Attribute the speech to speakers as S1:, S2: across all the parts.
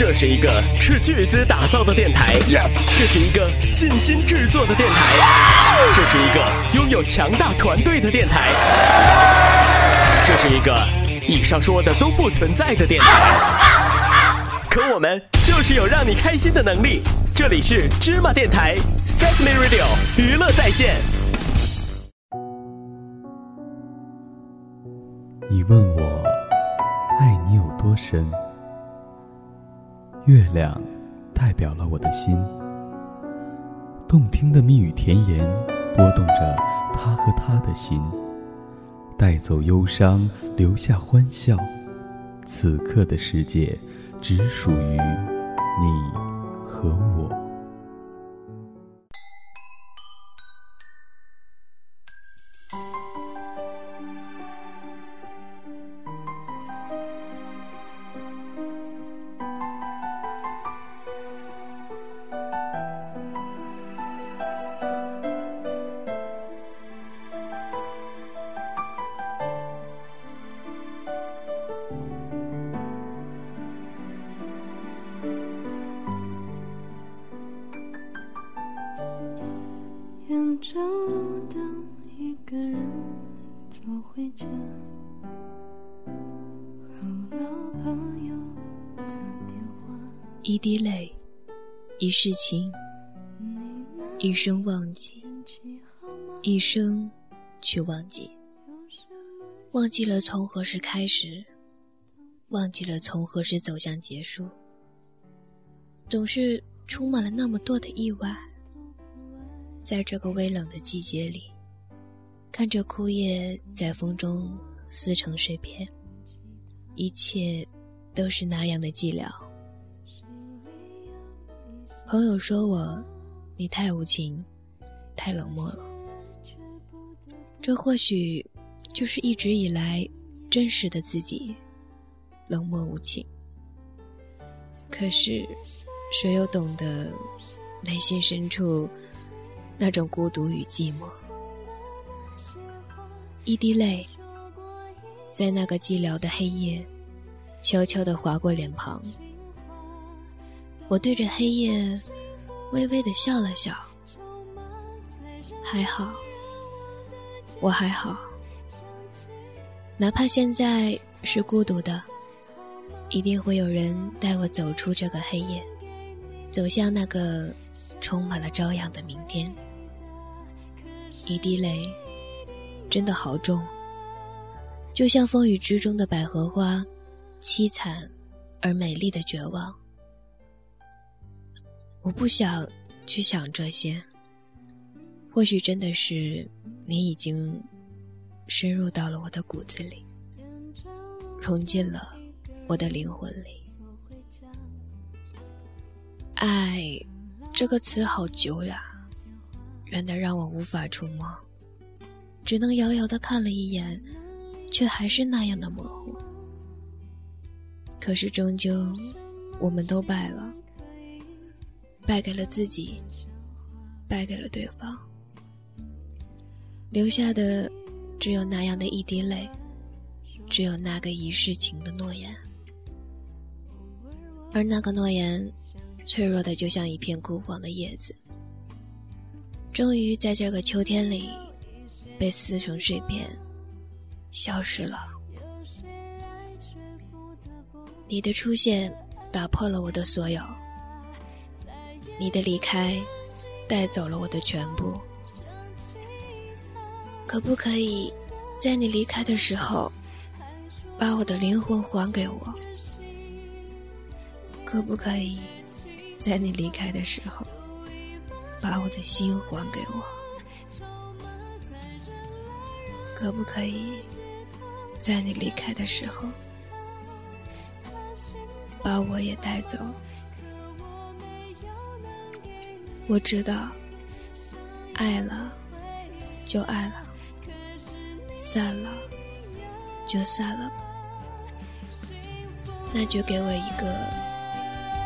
S1: 这是一个斥巨资打造的电台，这是一个尽心制作的电台，这是一个拥有强大团队的电台，这是一个以上说的都不存在的电台。可我们就是有让你开心的能力。这里是芝麻电台，Sesame Radio 娱乐在线。
S2: 你问我爱你有多深？月亮代表了我的心，动听的蜜语甜言拨动着他和他的心，带走忧伤，留下欢笑。此刻的世界只属于你和我。
S3: 着路灯，一个人走回家，和老朋友打电话。
S4: 一滴泪，一世情，一生忘记？一生去忘记，忘记了从何时开始，忘记了从何时走向结束，总是充满了那么多的意外。在这个微冷的季节里，看着枯叶在风中撕成碎片，一切都是那样的寂寥。朋友说我，你太无情，太冷漠了。这或许就是一直以来真实的自己，冷漠无情。可是，谁又懂得内心深处那种孤独与寂寞？一滴泪，在那个寂寥的黑夜，悄悄地划过脸庞。我对着黑夜，微微地笑了笑。还好，我还好，哪怕现在是孤独的，一定会有人带我走出这个黑夜，走向那个充满了朝阳的明天。一滴泪，真的好重，就像风雨之中的百合花，凄惨而美丽的绝望。我不想去想这些，或许真的是你已经深入到了我的骨子里，融进了我的灵魂里。爱这个词好久远，远的让我无法触摸，只能遥遥的看了一眼，却还是那样的模糊。可是终究，我们都败了。败给了自己，败给了对方，留下的只有那样的一滴泪，只有那个一世情的诺言，而那个诺言，脆弱的就像一片枯黄的叶子，终于在这个秋天里，被撕成碎片，消失了。你的出现，打破了我的所有。你的离开，带走了我的全部。可不可以，在你离开的时候，把我的灵魂还给我？可不可以，在你离开的时候，把我的心还给我？可不可以，在你离开的时候，把我也带走？我知道，爱了就爱了，散了就散了，那就给我一个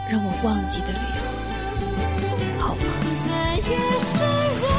S4: 让我忘记的理由，好吗？在夜深人